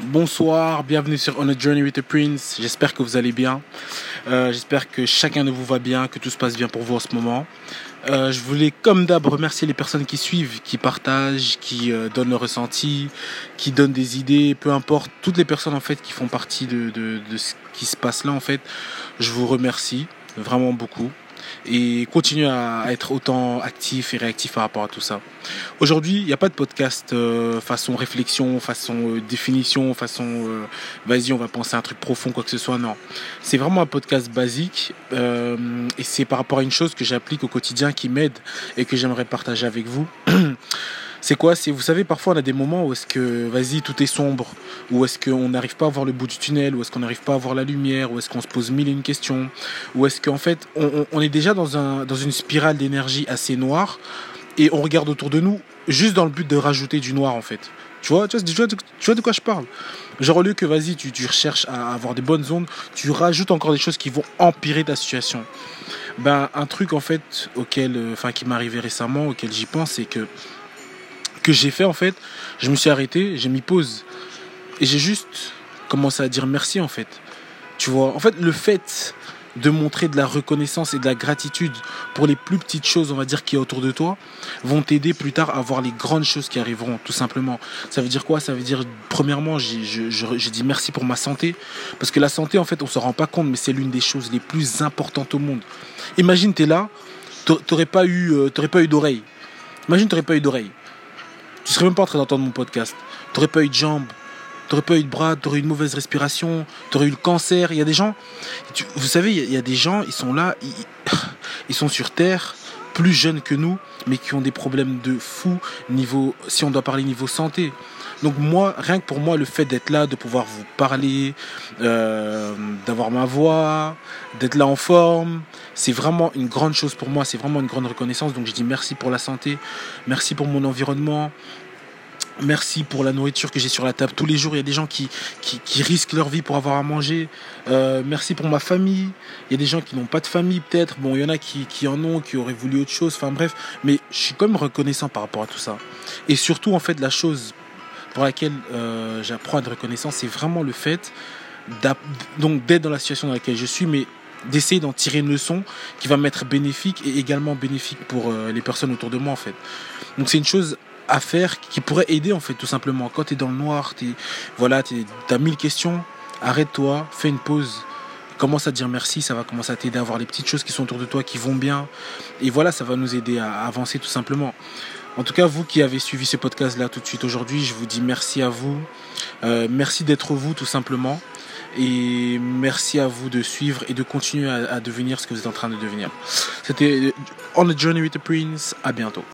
Bonsoir, bienvenue sur On a Journey with the Prince. J'espère que vous allez bien. Euh, J'espère que chacun de vous va bien, que tout se passe bien pour vous en ce moment. Euh, je voulais, comme d'hab, remercier les personnes qui suivent, qui partagent, qui euh, donnent leur ressenti, qui donnent des idées, peu importe. Toutes les personnes en fait qui font partie de, de, de ce qui se passe là, en fait, je vous remercie vraiment beaucoup et continuer à être autant actif et réactif par rapport à tout ça. Aujourd'hui, il n'y a pas de podcast euh, façon réflexion, façon euh, définition, façon euh, vas-y, on va penser à un truc profond, quoi que ce soit. Non, c'est vraiment un podcast basique et c'est par rapport à une chose que j'applique au quotidien qui m'aide et que j'aimerais partager avec vous. c'est quoi vous savez parfois on a des moments où est-ce que vas-y tout est sombre, où est-ce qu'on n'arrive pas à voir le bout du tunnel, où est-ce qu'on n'arrive pas à voir la lumière, où est-ce qu'on se pose mille et une questions, où est-ce qu'en fait on, est déjà dans un dans une spirale d'énergie assez noire et on regarde autour de nous juste dans le but de rajouter du noir en fait. Tu vois, tu vois, tu vois de quoi je parle? Genre au lieu que vas-y tu, tu recherches à avoir des bonnes ondes, tu rajoutes encore des choses qui vont empirer ta situation. Ben un truc en fait auquel, euh, enfin qui m'est arrivé récemment, auquel j'y pense, c'est que que j'ai fait en fait, je me suis arrêté, j'ai mis pause et j'ai juste commencé à dire merci en fait. Tu vois, en fait le fait de montrer de la reconnaissance et de la gratitude pour les plus petites choses, on va dire, qui est autour de toi, vont t'aider plus tard à voir les grandes choses qui arriveront, tout simplement. Ça veut dire quoi? Ça veut dire, premièrement, j'ai dit merci pour ma santé, parce que la santé, en fait, on se rend pas compte, mais c'est l'une des choses les plus importantes au monde. Imagine, tu es là, t'aurais pas eu, euh, t'aurais pas eu d'oreille. Imagine, t'aurais pas eu d'oreille. Tu serais même pas en train d'entendre mon podcast. T'aurais pas eu de jambes, t'aurais pas eu de bras, t'aurais eu une mauvaise respiration, t'aurais eu le cancer. Il y a des gens, tu, vous savez, il y, a des gens, ils sont là, ils, sont sur Terre, plus jeunes que nous, mais qui ont des problèmes de fou niveau, si on doit parler niveau santé. Donc moi, rien que pour moi, le fait d'être là, de pouvoir vous parler, euh, d'avoir ma voix, d'être là en forme, c'est vraiment une grande chose pour moi, c'est vraiment une grande reconnaissance. Donc je dis merci pour la santé, merci pour mon environnement, Merci pour la nourriture que j'ai sur la table tous les jours. Il y a des gens qui, qui, risquent leur vie pour avoir à manger. Euh, merci pour ma famille. Il y a des gens qui n'ont pas de famille peut-être. Bon, il y en a qui, qui en ont, qui auraient voulu autre chose. Enfin bref, mais je suis quand même reconnaissant par rapport à tout ça. Et surtout, en fait, la chose pour laquelle euh, j'apprends à être reconnaissant, c'est vraiment le fait d'être dans la situation dans laquelle je suis, mais d'essayer d'en tirer une leçon qui va m'être bénéfique et également bénéfique pour euh, les personnes autour de moi en fait. Donc c'est une chose à faire qui pourrait aider en fait tout simplement. Quand tu es dans le noir, tu voilà, as mille questions, arrête-toi, fais une pause, commence à dire merci, ça va commencer à t'aider à voir les petites choses qui sont autour de toi qui vont bien. Et voilà, ça va nous aider à avancer tout simplement. En tout cas, vous qui avez suivi ce podcast-là tout de suite aujourd'hui, je vous dis merci à vous. Euh, merci d'être vous tout simplement. Et merci à vous de suivre et de continuer à, à devenir ce que vous êtes en train de devenir. C'était On a Journey with the Prince. À bientôt.